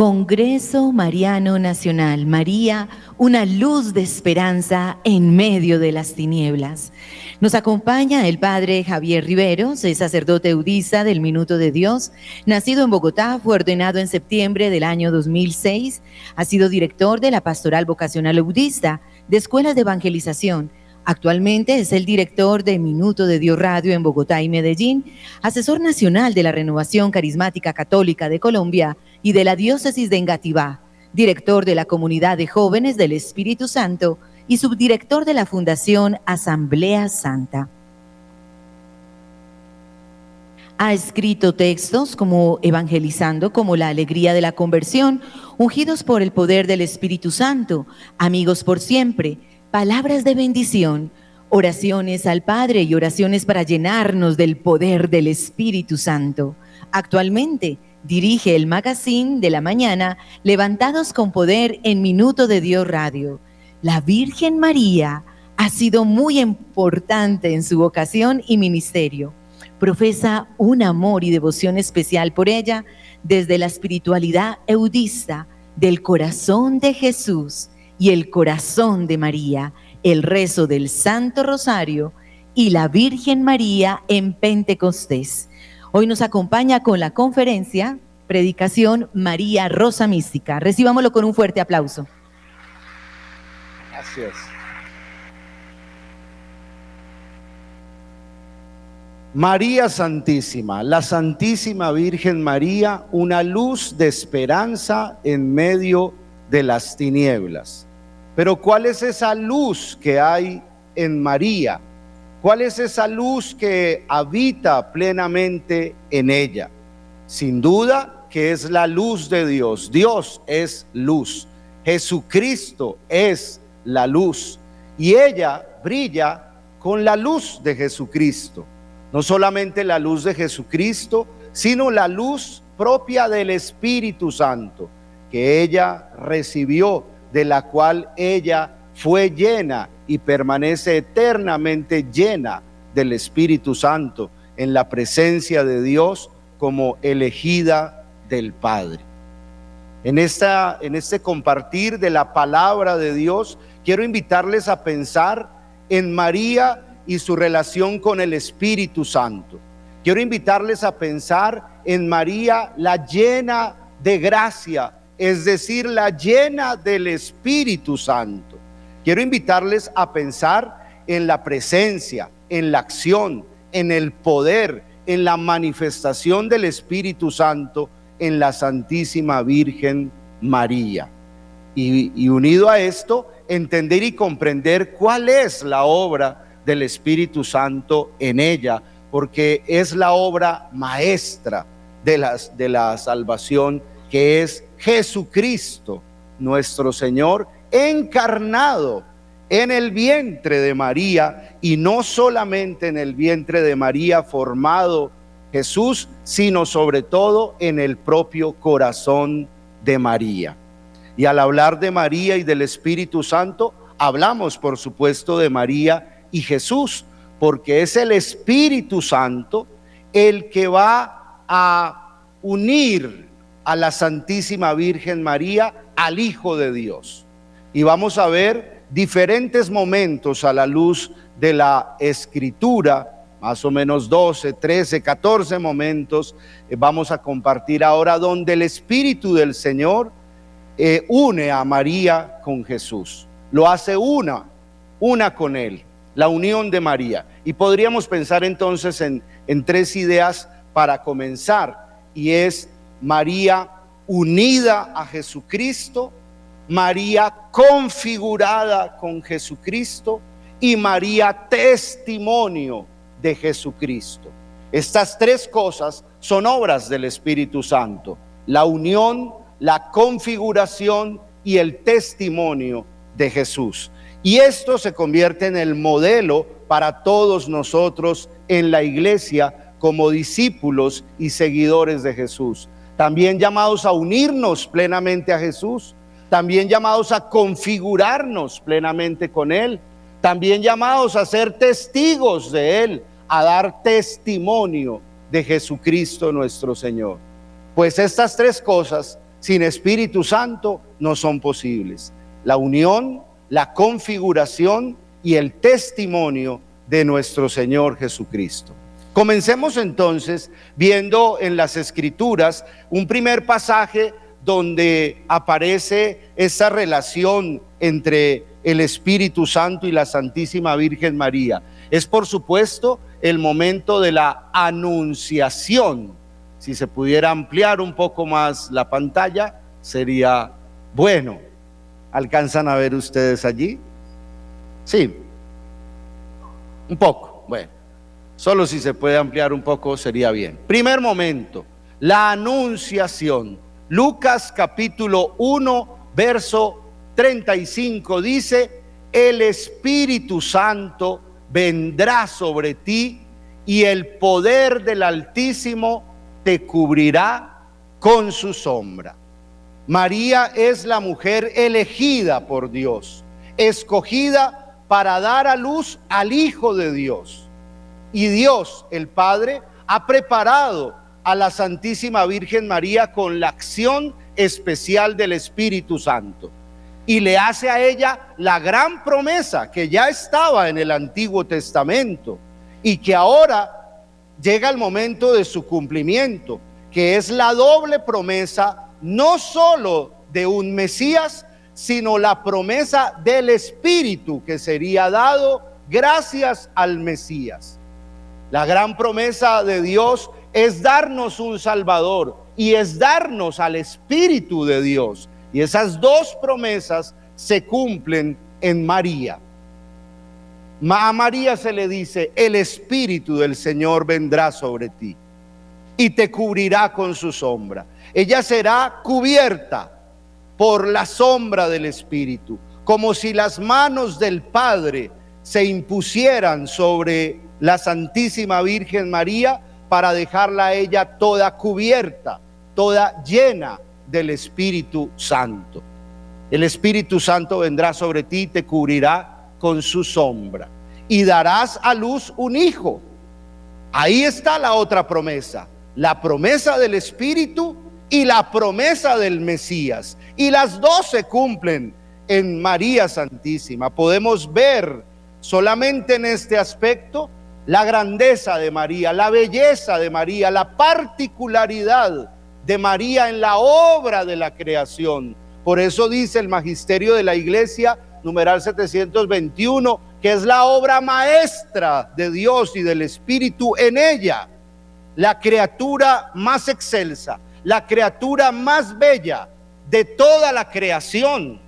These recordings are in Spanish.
Congreso Mariano Nacional. María, una luz de esperanza en medio de las tinieblas. Nos acompaña el padre Javier Riveros, es sacerdote eudista del Minuto de Dios. Nacido en Bogotá, fue ordenado en septiembre del año 2006. Ha sido director de la Pastoral Vocacional Eudista de Escuelas de Evangelización Actualmente es el director de Minuto de Dios Radio en Bogotá y Medellín, asesor nacional de la Renovación Carismática Católica de Colombia y de la Diócesis de Engativá, director de la Comunidad de Jóvenes del Espíritu Santo y subdirector de la Fundación Asamblea Santa. Ha escrito textos como Evangelizando, como La Alegría de la Conversión, Ungidos por el Poder del Espíritu Santo, Amigos por Siempre, palabras de bendición, oraciones al Padre y oraciones para llenarnos del poder del Espíritu Santo. Actualmente dirige el magazine de la mañana Levantados con Poder en Minuto de Dios Radio. La Virgen María ha sido muy importante en su vocación y ministerio. Profesa un amor y devoción especial por ella desde la espiritualidad eudista del corazón de Jesús y el corazón de María, el rezo del Santo Rosario y la Virgen María en Pentecostés. Hoy nos acompaña con la conferencia Predicación María Rosa Mística. Recibámoslo con un fuerte aplauso. Gracias. María Santísima, la Santísima Virgen María, una luz de esperanza en medio de las tinieblas. Pero ¿cuál es esa luz que hay en María? ¿Cuál es esa luz que habita plenamente en ella? Sin duda que es la luz de Dios. Dios es luz. Jesucristo es la luz. Y ella brilla con la luz de Jesucristo. No solamente la luz de Jesucristo, sino la luz propia del Espíritu Santo que ella recibió de la cual ella fue llena y permanece eternamente llena del Espíritu Santo en la presencia de Dios como elegida del Padre. En, esta, en este compartir de la palabra de Dios, quiero invitarles a pensar en María y su relación con el Espíritu Santo. Quiero invitarles a pensar en María la llena de gracia, es decir, la llena del Espíritu Santo. Quiero invitarles a pensar en la presencia, en la acción, en el poder, en la manifestación del Espíritu Santo en la Santísima Virgen María. Y, unido a esto, entender y comprender cuál es la obra del Espíritu Santo en ella, porque es la obra maestra de, de la salvación que es Jesucristo, nuestro Señor, encarnado en el vientre de María y no solamente en el vientre de María formado Jesús, sino sobre todo en el propio corazón de María. Y al hablar de María y del Espíritu Santo, hablamos por supuesto de María y Jesús, porque es el Espíritu Santo el que va a unir a la Santísima Virgen María, al Hijo de Dios. Y vamos a ver diferentes momentos a la luz de la escritura, más o menos 12, 13, 14 momentos eh, vamos a compartir ahora donde el Espíritu del Señor eh, une a María con Jesús. Lo hace una, una con Él, la unión de María. Y podríamos pensar entonces en, en tres ideas para comenzar, y es María unida a Jesucristo, María configurada con Jesucristo y María testimonio de Jesucristo. Estas tres cosas son obras del Espíritu Santo, la unión, la configuración y el testimonio de Jesús. Y esto se convierte en el modelo para todos nosotros en la iglesia como discípulos y seguidores de Jesús también llamados a unirnos plenamente a Jesús, también llamados a configurarnos plenamente con Él, también llamados a ser testigos de Él, a dar testimonio de Jesucristo nuestro Señor. Pues estas tres cosas sin Espíritu Santo no son posibles. La unión, la configuración y el testimonio de nuestro Señor Jesucristo. Comencemos entonces viendo en las escrituras un primer pasaje donde aparece esa relación entre el Espíritu Santo y la Santísima Virgen María. Es por supuesto el momento de la anunciación. Si se pudiera ampliar un poco más la pantalla, sería bueno. ¿Alcanzan a ver ustedes allí? Sí. Un poco, bueno. Solo si se puede ampliar un poco sería bien. Primer momento, la anunciación. Lucas capítulo 1, verso 35 dice, el Espíritu Santo vendrá sobre ti y el poder del Altísimo te cubrirá con su sombra. María es la mujer elegida por Dios, escogida para dar a luz al Hijo de Dios. Y Dios, el Padre, ha preparado a la Santísima Virgen María con la acción especial del Espíritu Santo y le hace a ella la gran promesa que ya estaba en el Antiguo Testamento y que ahora llega el momento de su cumplimiento, que es la doble promesa no solo de un Mesías, sino la promesa del Espíritu que sería dado gracias al Mesías. La gran promesa de Dios es darnos un Salvador y es darnos al Espíritu de Dios. Y esas dos promesas se cumplen en María. A María se le dice, el Espíritu del Señor vendrá sobre ti y te cubrirá con su sombra. Ella será cubierta por la sombra del Espíritu, como si las manos del Padre se impusieran sobre la Santísima Virgen María para dejarla a ella toda cubierta, toda llena del Espíritu Santo. El Espíritu Santo vendrá sobre ti y te cubrirá con su sombra. Y darás a luz un hijo. Ahí está la otra promesa. La promesa del Espíritu y la promesa del Mesías. Y las dos se cumplen en María Santísima. Podemos ver solamente en este aspecto la grandeza de María, la belleza de María, la particularidad de María en la obra de la creación. Por eso dice el magisterio de la iglesia, numeral 721, que es la obra maestra de Dios y del Espíritu en ella, la criatura más excelsa, la criatura más bella de toda la creación,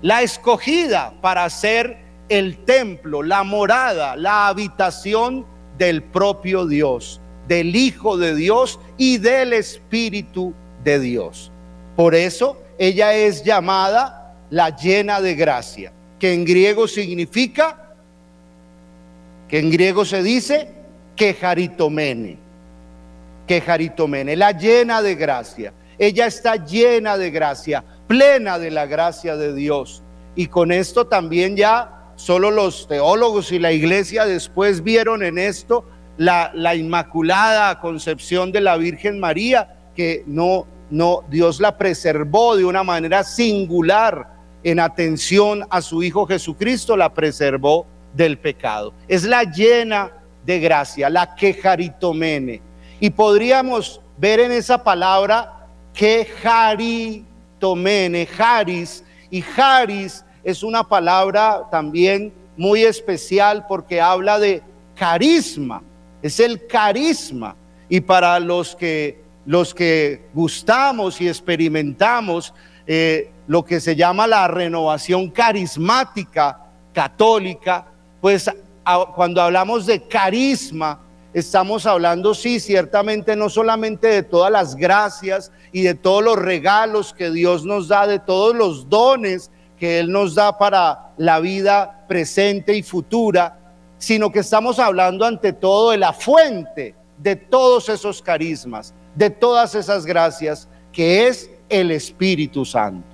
la escogida para ser el templo, la morada, la habitación del propio Dios del Hijo de Dios y del Espíritu de Dios. Por eso ella es llamada la llena de gracia, que en griego significa, que en griego se dice quejaritomene, quejaritomene, la llena de gracia. Ella está llena de gracia, plena de la gracia de Dios. Y con esto también ya solo los teólogos y la iglesia después vieron en esto la, inmaculada concepción de la Virgen María, que no, no, Dios la preservó de una manera singular en atención a su Hijo Jesucristo, la preservó del pecado. Es la llena de gracia, la quejaritomene. Y podríamos ver en esa palabra quejaritomene, jaris, y jaris es una palabra también muy especial porque habla de carisma es el carisma. Y para los que, los que gustamos y experimentamos eh, lo que se llama la renovación carismática católica, pues cuando hablamos de carisma, estamos hablando, sí, ciertamente no solamente de todas las gracias y de todos los regalos que Dios nos da, de todos los dones que Él nos da para la vida presente y futura, sino que estamos hablando ante todo de la fuente de todos esos carismas, de todas esas gracias, que es el Espíritu Santo.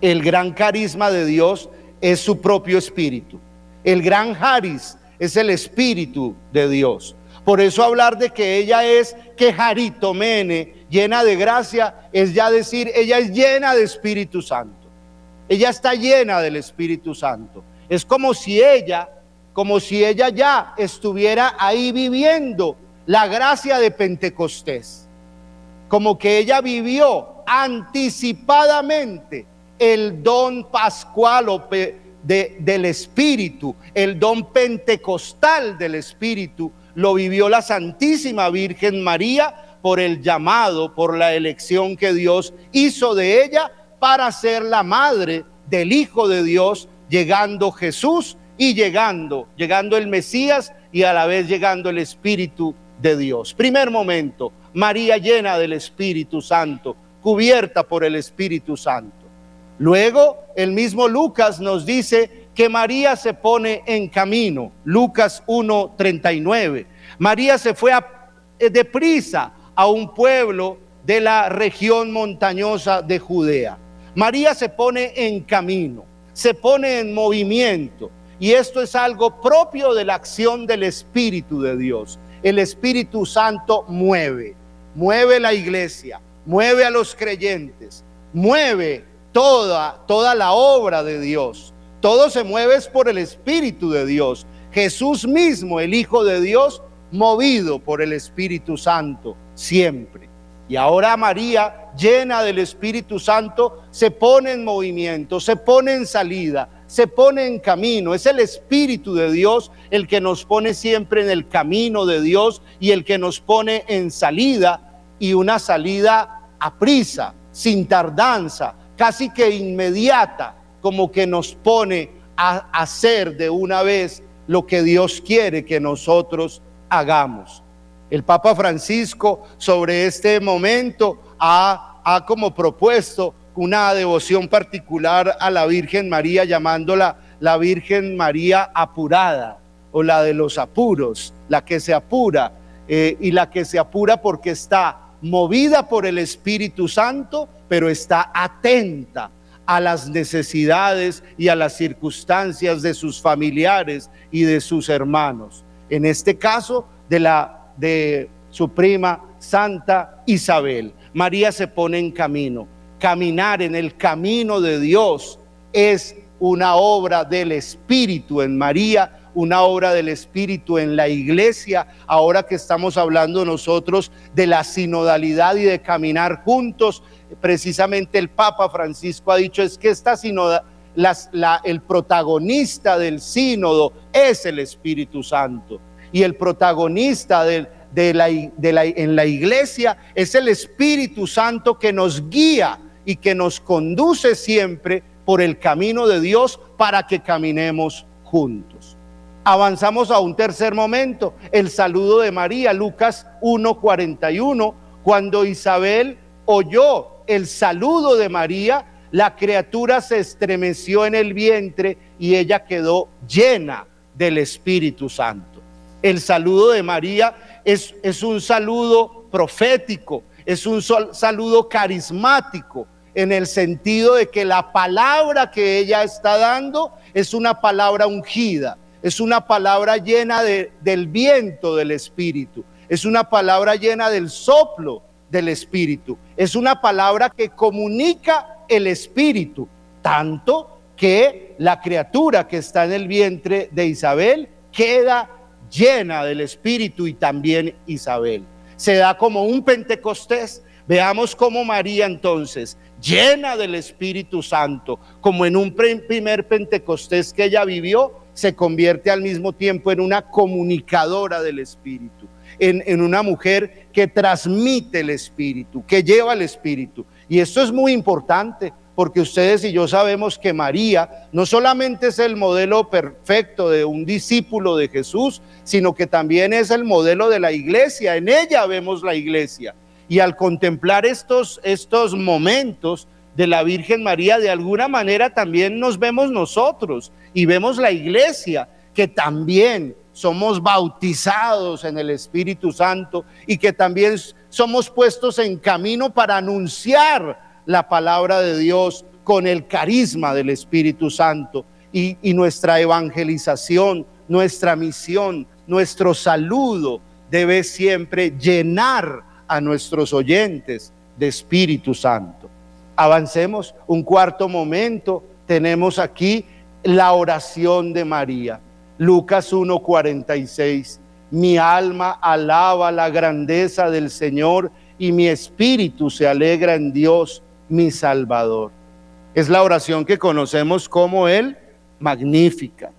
El gran carisma de Dios es su propio Espíritu. El gran Haris es el Espíritu de Dios. Por eso hablar de que ella es quejaritomene, llena de gracia, es ya decir, ella es llena de Espíritu Santo. Ella está llena del Espíritu Santo. Es como si ella, como si ella ya estuviera ahí viviendo la gracia de Pentecostés. Como que ella vivió anticipadamente el don pascual o del Espíritu, el don pentecostal del Espíritu, lo vivió la Santísima Virgen María por el llamado, por la elección que Dios hizo de ella para ser la madre del Hijo de Dios, llegando Jesús y llegando, llegando el Mesías y a la vez llegando el Espíritu de Dios. Primer momento, María llena del Espíritu Santo, cubierta por el Espíritu Santo. Luego, el mismo Lucas nos dice que María se pone en camino. Lucas 1:39. María se fue a, eh, deprisa a un pueblo de la región montañosa de Judea. María se pone en camino, se pone en movimiento. Y esto es algo propio de la acción del Espíritu de Dios. El Espíritu Santo mueve, mueve la iglesia, mueve a los creyentes, mueve toda, toda la obra de Dios. Todo se mueve por el Espíritu de Dios. Jesús mismo, el Hijo de Dios, movido por el Espíritu Santo siempre. Y ahora María, llena del Espíritu Santo, se pone en movimiento, se pone en salida, se pone en camino. Es el Espíritu de Dios el que nos pone siempre en el camino de Dios y el que nos pone en salida y una salida a prisa, sin tardanza, casi que inmediata, como que nos pone a hacer de una vez lo que Dios quiere que nosotros hagamos. El Papa Francisco sobre este momento ha, como propuesto una devoción particular a la Virgen María llamándola la Virgen María apurada o la de los apuros, la que se apura eh, y la que se apura porque está movida por el Espíritu Santo, pero está atenta a las necesidades y a las circunstancias de sus familiares y de sus hermanos. En este caso, de la de su prima Santa Isabel. María se pone en camino. Caminar en el camino de Dios es una obra del Espíritu en María una obra del Espíritu en la iglesia, ahora que estamos hablando nosotros de la sinodalidad y de caminar juntos, precisamente el Papa Francisco ha dicho es que esta sinodalidad, el protagonista del sínodo es el Espíritu Santo y el protagonista de, en la iglesia es el Espíritu Santo que nos guía y que nos conduce siempre por el camino de Dios para que caminemos juntos. Avanzamos a un tercer momento, el saludo de María, Lucas 1:41, cuando Isabel oyó el saludo de María, la criatura se estremeció en el vientre y ella quedó llena del Espíritu Santo. El saludo de María es, es un saludo profético, es un saludo carismático, en el sentido de que la palabra que ella está dando es una palabra ungida es una palabra llena de, del viento del Espíritu, es una palabra llena del soplo del Espíritu, es una palabra que comunica el Espíritu, tanto que la criatura que está en el vientre de Isabel queda llena del Espíritu y también Isabel. Se da como un Pentecostés. Veamos cómo María entonces, llena del Espíritu Santo, como en un primer Pentecostés que ella vivió, se convierte al mismo tiempo en una comunicadora del Espíritu, en, una mujer que transmite el Espíritu, que lleva el Espíritu. Y esto es muy importante porque ustedes y yo sabemos que María no solamente es el modelo perfecto de un discípulo de Jesús, sino que también es el modelo de la iglesia. En ella vemos la iglesia. Y al contemplar estos, estos momentos, de la Virgen María, de alguna manera también nos vemos nosotros y vemos la iglesia que también somos bautizados en el Espíritu Santo y que también somos puestos en camino para anunciar la palabra de Dios con el carisma del Espíritu Santo y, nuestra evangelización, nuestra misión, nuestro saludo debe siempre llenar a nuestros oyentes de Espíritu Santo. Avancemos un cuarto momento. Tenemos aquí la oración de María. Lucas 1:46. Mi alma alaba la grandeza del Señor y mi espíritu se alegra en Dios, mi Salvador. Es la oración que conocemos como el magnífica.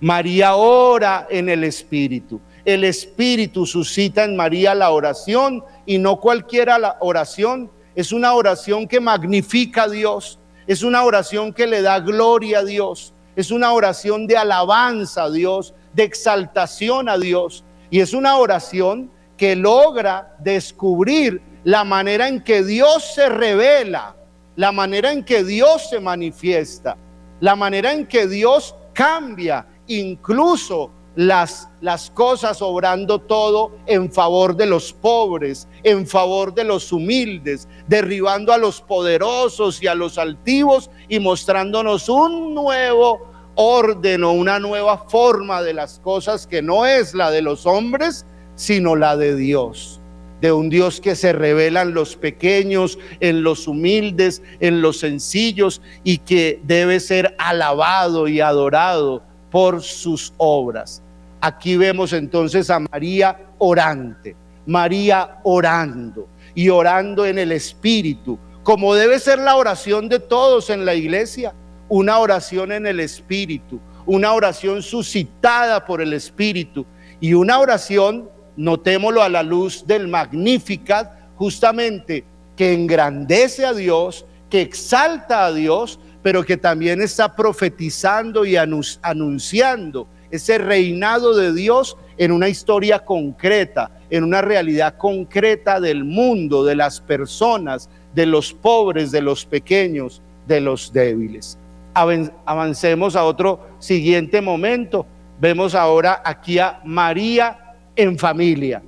María ora en el Espíritu. El Espíritu suscita en María la oración y no cualquiera la oración. Es una oración que magnifica a Dios. Es una oración que le da gloria a Dios. Es una oración de alabanza a Dios, de exaltación a Dios. Y es una oración que logra descubrir la manera en que Dios se revela, la manera en que Dios se manifiesta, la manera en que Dios cambia incluso las, las cosas obrando todo en favor de los pobres, en favor de los humildes, derribando a los poderosos y a los altivos y mostrándonos un nuevo orden o una nueva forma de las cosas que no es la de los hombres, sino la de Dios. De un Dios que se revela en los pequeños, en los humildes, en los sencillos y que debe ser alabado y adorado por sus obras. Aquí vemos entonces a María orante, María orando y orando en el Espíritu, como debe ser la oración de todos en la iglesia, una oración en el Espíritu, una oración suscitada por el Espíritu y una oración, notémoslo a la luz del Magnificat, justamente que engrandece a Dios, que exalta a Dios, pero que también está profetizando y anunciando ese reinado de Dios en una historia concreta, en una realidad concreta del mundo, de las personas, de los pobres, de los pequeños, de los débiles. Avancemos a otro siguiente momento. Vemos ahora aquí a María en familia.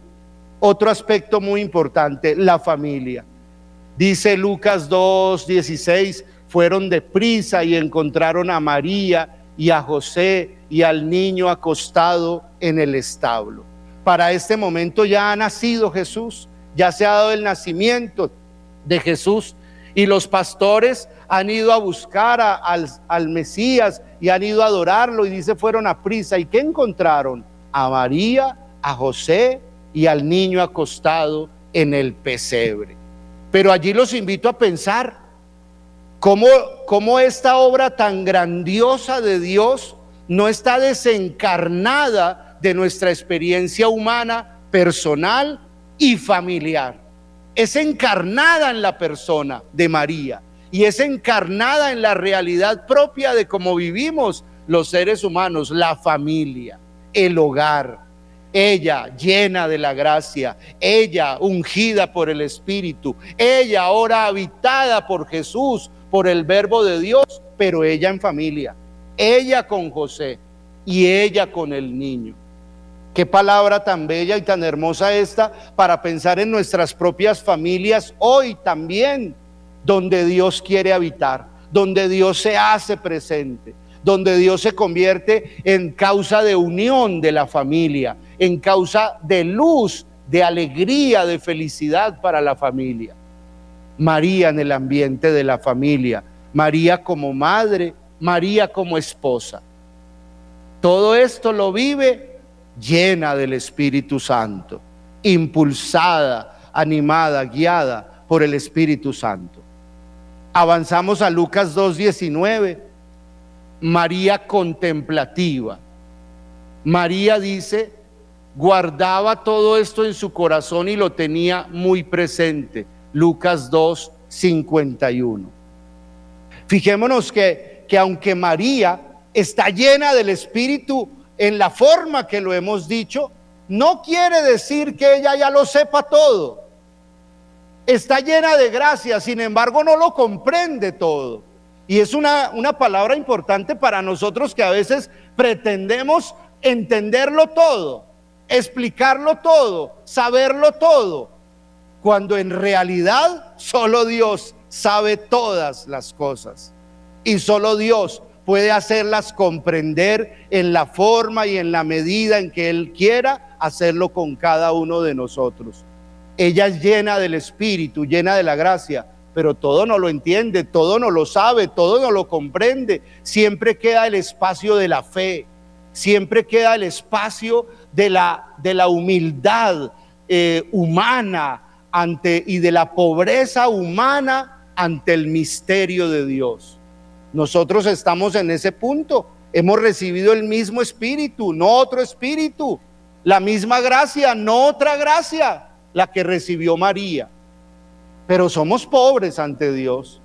Otro aspecto muy importante, la familia. Dice Lucas 2, 16, fueron deprisa y encontraron a María y a José y al niño acostado en el establo. Para este momento ya ha nacido Jesús, ya se ha dado el nacimiento de Jesús y los pastores han ido a buscar al, al Mesías y han ido a adorarlo y dice fueron a prisa. ¿Y qué encontraron? A María, a José y al niño acostado en el pesebre. Pero allí los invito a pensar, cómo, esta obra tan grandiosa de Dios no está desencarnada de nuestra experiencia humana, personal y familiar. Es encarnada en la persona de María y es encarnada en la realidad propia de cómo vivimos los seres humanos, la familia, el hogar. Ella llena de la gracia, ella ungida por el Espíritu, ella ahora habitada por Jesús, por el verbo de Dios, pero ella en familia, ella con José y ella con el niño. Qué palabra tan bella y tan hermosa esta para pensar en nuestras propias familias hoy también, donde Dios quiere habitar, donde Dios se hace presente, donde Dios se convierte en causa de unión de la familia, en causa de luz, de alegría, de felicidad para la familia. María en el ambiente de la familia, María como madre, María como esposa. Todo esto lo vive llena del Espíritu Santo, impulsada, animada, guiada por el Espíritu Santo. Avanzamos a Lucas 2.19. María contemplativa. María dice, guardaba todo esto en su corazón y lo tenía muy presente. Lucas 2, 51. Fijémonos que, que aunque María está llena del Espíritu en la forma que lo hemos dicho, no quiere decir que ella ya lo sepa todo. Está llena de gracia, sin embargo no lo comprende todo. Y es una, una palabra importante para nosotros que a veces pretendemos entenderlo todo, explicarlo todo, saberlo todo cuando en realidad solo Dios sabe todas las cosas y solo Dios puede hacerlas comprender en la forma y en la medida en que Él quiera hacerlo con cada uno de nosotros. Ella es llena del Espíritu, llena de la gracia, pero todo no lo entiende, todo no lo sabe, todo no lo comprende. Siempre queda el espacio de la fe, siempre queda el espacio de la, de la humildad eh, humana ante, y de la pobreza humana ante el misterio de Dios. Nosotros estamos en ese punto. Hemos recibido el mismo espíritu, no otro espíritu. La misma gracia, no otra gracia, la que recibió María. Pero somos pobres ante Dios.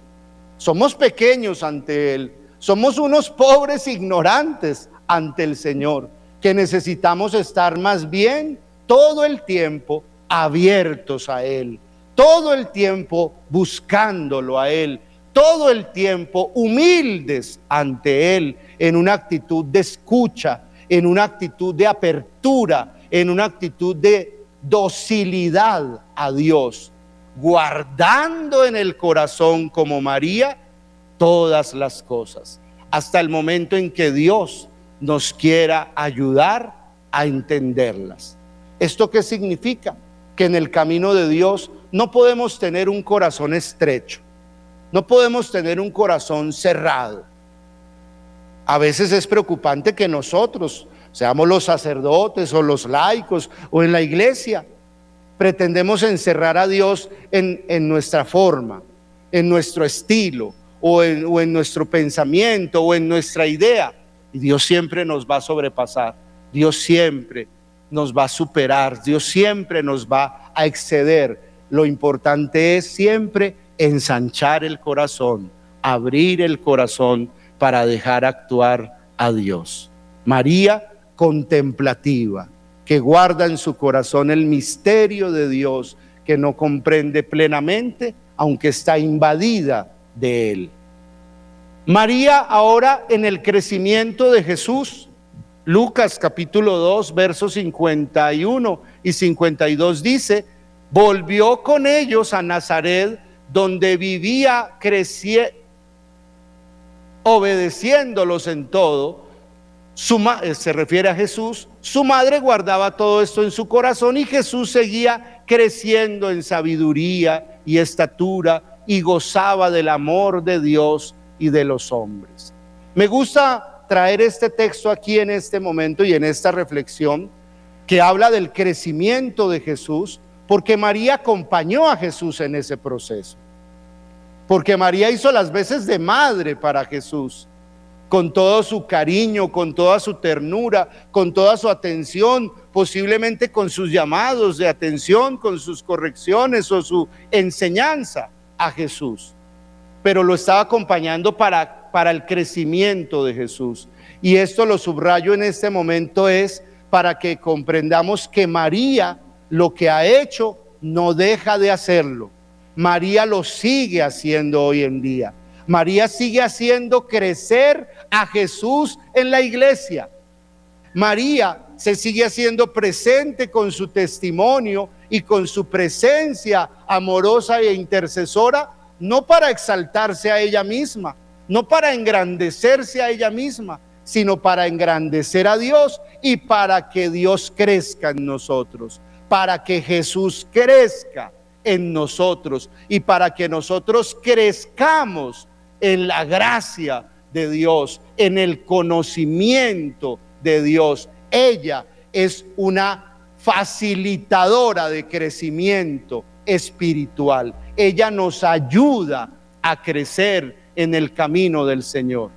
Somos pequeños ante Él. Somos unos pobres ignorantes ante el Señor, que necesitamos estar más bien todo el tiempo abiertos a Él, todo el tiempo buscándolo a Él, todo el tiempo humildes ante Él, en una actitud de escucha, en una actitud de apertura, en una actitud de docilidad a Dios, guardando en el corazón como María todas las cosas, hasta el momento en que Dios nos quiera ayudar a entenderlas. ¿Esto qué significa? Que en el camino de Dios no podemos tener un corazón estrecho, no podemos tener un corazón cerrado. A veces es preocupante que nosotros, seamos los sacerdotes o los laicos o en la iglesia, pretendemos encerrar a Dios en, nuestra forma, en nuestro estilo o en nuestro pensamiento o en nuestra idea. Y Dios siempre nos va a sobrepasar. Dios siempre nos va a superar. Dios siempre nos va a exceder. Lo importante es siempre ensanchar el corazón, abrir el corazón para dejar actuar a Dios. María contemplativa, que guarda en su corazón el misterio de Dios, que no comprende plenamente, aunque está invadida de él. María ahora en el crecimiento de Jesús, Lucas capítulo 2, versos 51 y 52 dice, volvió con ellos a Nazaret, donde vivía, crecía, obedeciéndolos en todo. Eh, se refiere a Jesús, su madre guardaba todo esto en su corazón y Jesús seguía creciendo en sabiduría y estatura y gozaba del amor de Dios y de los hombres. Me gusta traer este texto aquí en este momento y en esta reflexión que habla del crecimiento de Jesús, porque María acompañó a Jesús en ese proceso. Porque María hizo las veces de madre para Jesús, con todo su cariño, con toda su ternura, con toda su atención, posiblemente con sus llamados de atención, con sus correcciones o su enseñanza a Jesús pero lo estaba acompañando para, para el crecimiento de Jesús. Y esto lo subrayo en este momento es para que comprendamos que María lo que ha hecho no deja de hacerlo. María lo sigue haciendo hoy en día. María sigue haciendo crecer a Jesús en la iglesia. María se sigue haciendo presente con su testimonio y con su presencia amorosa e intercesora no para exaltarse a ella misma, no para engrandecerse a ella misma, sino para engrandecer a Dios y para que Dios crezca en nosotros, para que Jesús crezca en nosotros y para que nosotros crezcamos en la gracia de Dios, en el conocimiento de Dios. Ella es una facilitadora de crecimiento espiritual ella nos ayuda a crecer en el camino del Señor.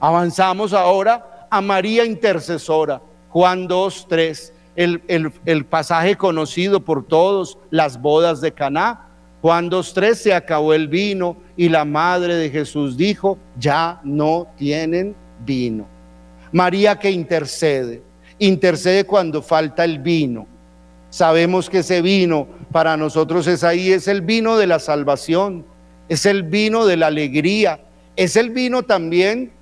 Avanzamos ahora a María Intercesora, Juan 2, 3, el, el pasaje conocido por todos, las bodas de Caná. Juan 2, 3, se acabó el vino y la madre de Jesús dijo, ya no tienen vino. María que intercede, intercede cuando falta el vino Sabemos que ese vino para nosotros es ahí, es el vino de la salvación, es el vino de la alegría, es el vino también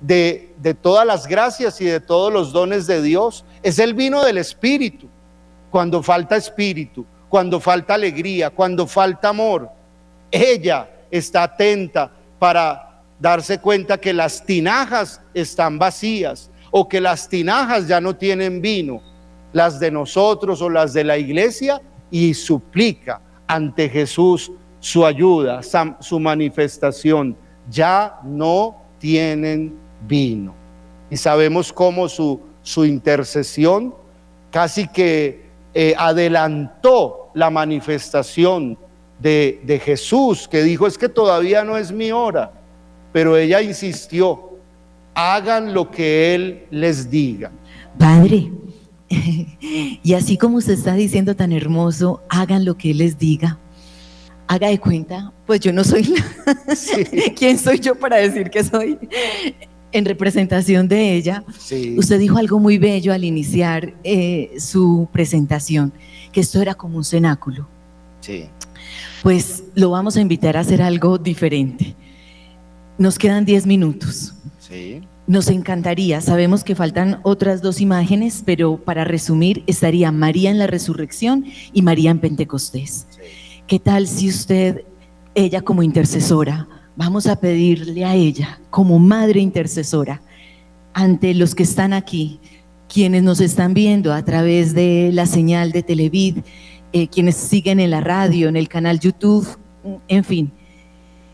de, de todas las gracias y de todos los dones de Dios, es el vino del Espíritu. Cuando falta espíritu, cuando falta alegría, cuando falta amor, ella está atenta para darse cuenta que las tinajas están vacías o que las tinajas ya no tienen vino, las de nosotros o las de la iglesia, y suplica ante Jesús su ayuda, su manifestación. Ya no tienen vino. Y sabemos cómo su, su intercesión casi que eh, adelantó la manifestación de, de Jesús, que dijo, es que todavía no es mi hora pero ella insistió, hagan lo que Él les diga. Padre, y así como usted está diciendo tan hermoso, hagan lo que Él les diga. Haga de cuenta, pues yo no soy ¿Quién soy yo para decir que soy en representación de ella? Usted dijo algo muy bello al iniciar eh, su presentación, que esto era como un cenáculo. Sí. Pues lo vamos a invitar a hacer algo diferente. Nos quedan 10 minutos. Sí. Nos encantaría, sabemos que faltan otras dos imágenes, pero para resumir estaría María en la resurrección y María en Pentecostés. ¿Qué tal si usted, ella como intercesora, vamos a pedirle a ella como madre intercesora ante los que están aquí, quienes nos están viendo a través de la señal de Televid, eh, quienes siguen en la radio, en el canal YouTube, en fin,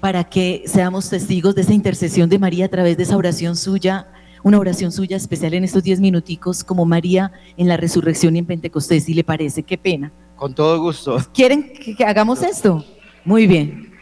para que seamos testigos de esa intercesión de María a través de esa oración suya, una oración suya especial en estos diez minuticos, como María en la resurrección y en Pentecostés, si le parece, qué pena. Con todo gusto. ¿Quieren que hagamos esto? Muy bien.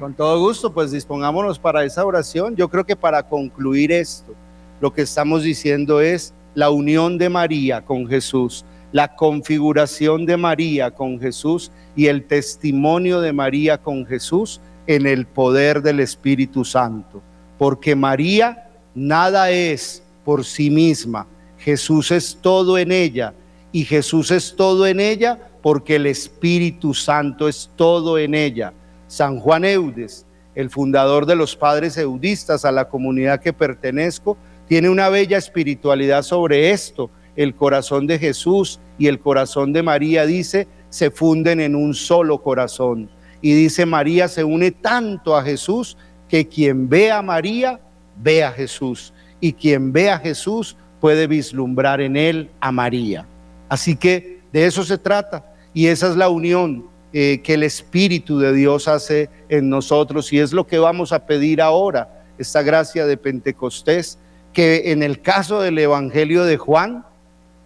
Con todo gusto, pues dispongámonos para esa oración. Yo creo que para concluir esto, lo que estamos diciendo es la unión de María con Jesús, la configuración de María con Jesús y el testimonio de María con Jesús en el poder del Espíritu Santo, porque María nada es por sí misma, Jesús es todo en ella y Jesús es todo en ella porque el Espíritu Santo es todo en ella. San Juan Eudes, el fundador de los padres eudistas a la comunidad que pertenezco, tiene una bella espiritualidad sobre esto. El corazón de Jesús y el corazón de María, dice, se funden en un solo corazón. Y dice María se une tanto a Jesús que quien ve a María ve a Jesús y quien ve a Jesús puede vislumbrar en él a María. Así que de eso se trata y esa es la unión eh, que el Espíritu de Dios hace en nosotros y es lo que vamos a pedir ahora, esta gracia de Pentecostés, que en el caso del Evangelio de Juan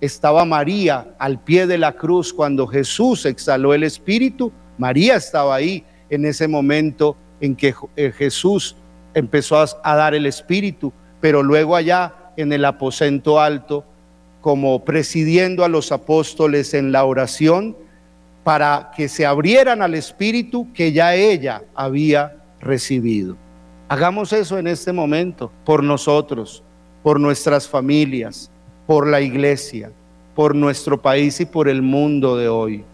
estaba María al pie de la cruz cuando Jesús exhaló el Espíritu María estaba ahí en ese momento en que eh, Jesús empezó a dar el Espíritu, pero luego allá en el aposento alto, como presidiendo a los apóstoles en la oración, para que se abrieran al Espíritu que ya ella había recibido. Hagamos eso en este momento por nosotros, por nuestras familias, por la iglesia, por nuestro país y por el mundo de hoy.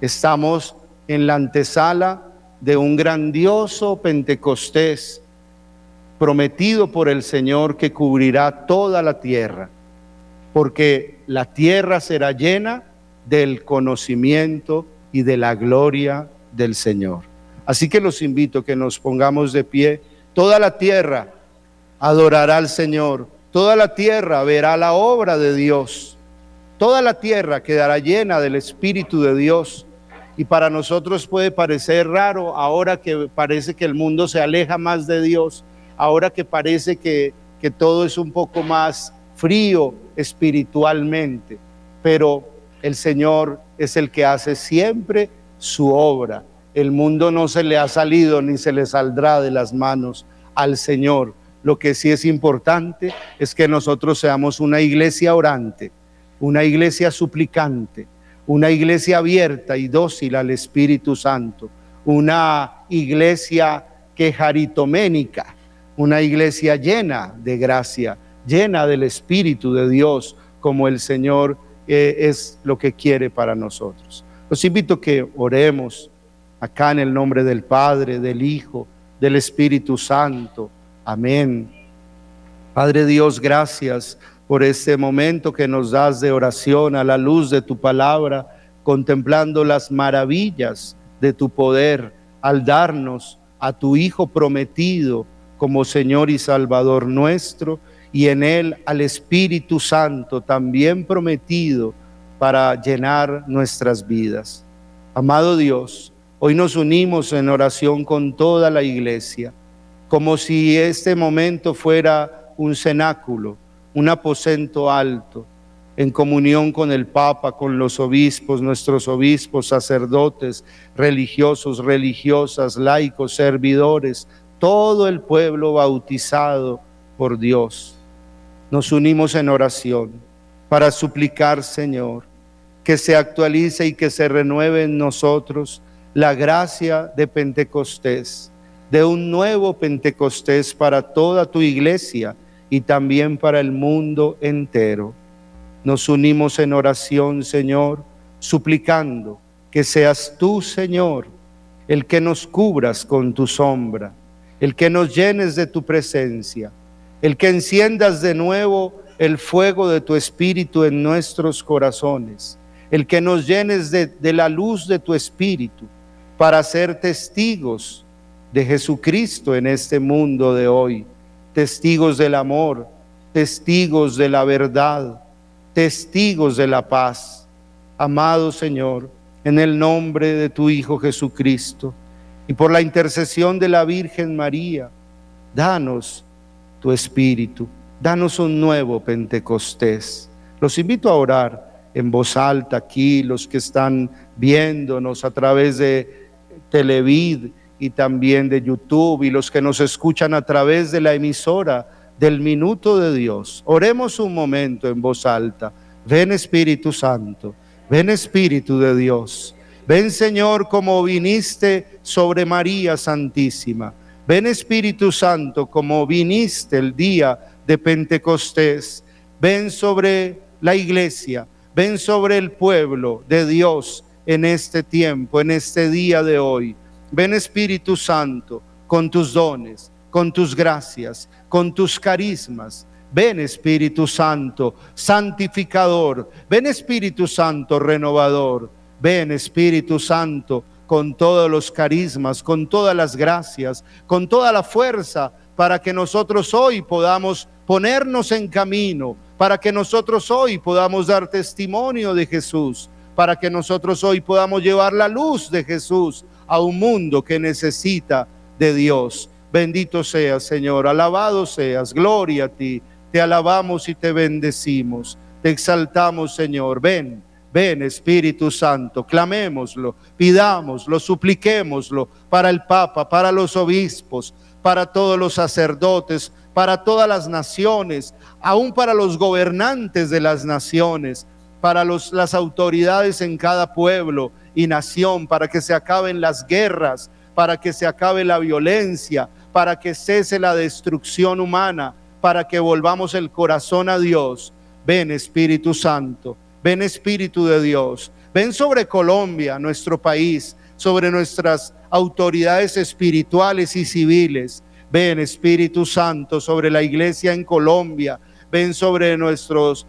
Estamos en la antesala de un grandioso Pentecostés prometido por el Señor que cubrirá toda la tierra, porque la tierra será llena del conocimiento y de la gloria del Señor. Así que los invito a que nos pongamos de pie. Toda la tierra adorará al Señor, toda la tierra verá la obra de Dios, toda la tierra quedará llena del Espíritu de Dios y para nosotros puede parecer raro ahora que parece que el mundo se aleja más de Dios, ahora que parece que, que todo es un poco más frío espiritualmente, pero el Señor es el que hace siempre su obra. El mundo no se le ha salido ni se le saldrá de las manos al Señor. Lo que sí es importante es que nosotros seamos una iglesia orante, una iglesia suplicante, una iglesia abierta y dócil al Espíritu Santo, una iglesia quejaritoménica, una iglesia llena de gracia, llena del Espíritu de Dios, como el Señor es lo que quiere para nosotros. Los invito a que oremos acá en el nombre del Padre, del Hijo, del Espíritu Santo. Amén. Padre Dios, gracias por este momento que nos das de oración a la luz de tu palabra, contemplando las maravillas de tu poder al darnos a tu Hijo prometido como Señor y Salvador nuestro, y en Él al Espíritu Santo también prometido para llenar nuestras vidas. Amado Dios, hoy nos unimos en oración con toda la iglesia, como si este momento fuera un cenáculo, un aposento alto, en comunión con el Papa, con los obispos, nuestros obispos, sacerdotes, religiosos, religiosas, laicos, servidores, todo el pueblo bautizado por Dios. Nos unimos en oración para suplicar, Señor, que se actualice y que se renueve en nosotros la gracia de Pentecostés, de un nuevo Pentecostés para toda tu iglesia y también para el mundo entero. Nos unimos en oración, Señor, suplicando que seas tú, Señor, el que nos cubras con tu sombra, el que nos llenes de tu presencia, el que enciendas de nuevo el fuego de tu espíritu en nuestros corazones el que nos llenes de, la luz de tu espíritu para ser testigos de Jesucristo en este mundo de hoy, testigos del amor, testigos de la verdad, testigos de la paz. Amado Señor, en el nombre de tu Hijo Jesucristo y por la intercesión de la Virgen María, danos tu espíritu, danos un nuevo Pentecostés. Los invito a orar en voz alta aquí, los que están viéndonos a través de Televid y también de YouTube y los que nos escuchan a través de la emisora del minuto de Dios. Oremos un momento en voz alta. Ven Espíritu Santo, ven Espíritu de Dios. Ven Señor como viniste sobre María Santísima. Ven Espíritu Santo como viniste el día de Pentecostés. Ven sobre la iglesia Ven sobre el pueblo de Dios en este tiempo, en este día de hoy. Ven Espíritu Santo con tus dones, con tus gracias, con tus carismas. Ven Espíritu Santo, santificador. Ven Espíritu Santo, renovador. Ven Espíritu Santo con todos los carismas, con todas las gracias, con toda la fuerza para que nosotros hoy podamos ponernos en camino para que nosotros hoy podamos dar testimonio de Jesús, para que nosotros hoy podamos llevar la luz de Jesús a un mundo que necesita de Dios. Bendito seas, Señor, alabado seas, gloria a ti. Te alabamos y te bendecimos, te exaltamos, Señor. Ven, ven, Espíritu Santo, clamémoslo, pidámoslo, supliquémoslo para el Papa, para los obispos, para todos los sacerdotes, para todas las naciones, aún para los gobernantes de las naciones, para las autoridades en cada pueblo y nación, para que se acaben las guerras, para que se acabe la violencia, para que cese la destrucción humana, para que volvamos el corazón a Dios. Ven Espíritu Santo, ven Espíritu de Dios, ven sobre Colombia, nuestro país, sobre nuestras autoridades espirituales y civiles. Ven Espíritu Santo sobre la iglesia en Colombia, ven sobre nuestros,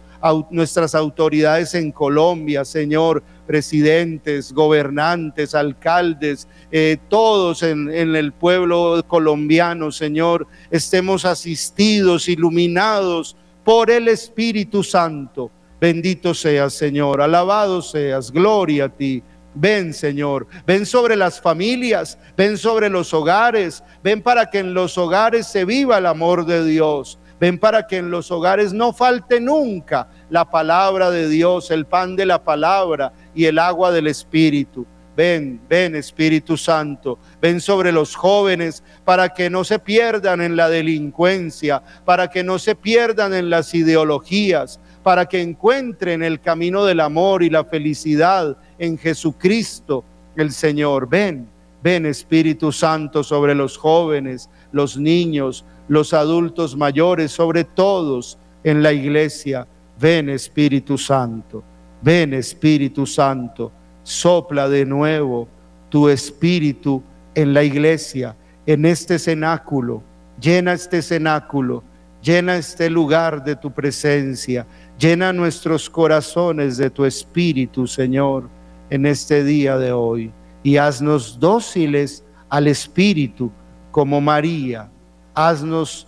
nuestras autoridades en Colombia, Señor, presidentes, gobernantes, alcaldes, eh, todos en, en el pueblo colombiano, Señor, estemos asistidos, iluminados por el Espíritu Santo. Bendito seas, Señor, alabado seas, gloria a ti. Ven, Señor, ven sobre las familias, ven sobre los hogares, ven para que en los hogares se viva el amor de Dios. Ven para que en los hogares no falte nunca la palabra de Dios, el pan de la palabra y el agua del Espíritu. Ven, ven Espíritu Santo, ven sobre los jóvenes para que no se pierdan en la delincuencia, para que no se pierdan en las ideologías, para que encuentren el camino del amor y la felicidad en Jesucristo el Señor. Ven, ven Espíritu Santo sobre los jóvenes, los niños, los adultos mayores, sobre todos en la iglesia. Ven Espíritu Santo, ven Espíritu Santo, sopla de nuevo tu espíritu en la iglesia, en este cenáculo. Llena este cenáculo, llena este lugar de tu presencia, llena nuestros corazones de tu espíritu, Señor, en este día de hoy. Y haznos dóciles al espíritu como María haznos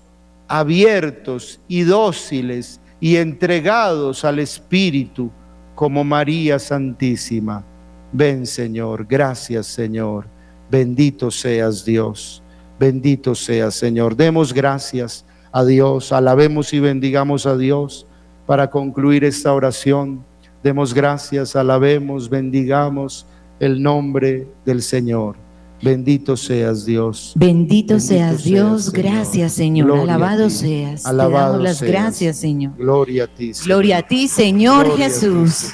abiertos y dóciles y entregados al Espíritu como María Santísima. Ven Señor, gracias Señor, bendito seas Dios, bendito seas Señor. Demos gracias a Dios, alabemos y bendigamos a Dios para concluir esta oración. Demos gracias, alabemos, bendigamos el nombre del Señor. Bendito seas Dios. Bendito, seas Dios. gracias Señor. Alabado seas. Alabado las gracias Señor. Gloria a ti. Gloria a ti Señor Jesús.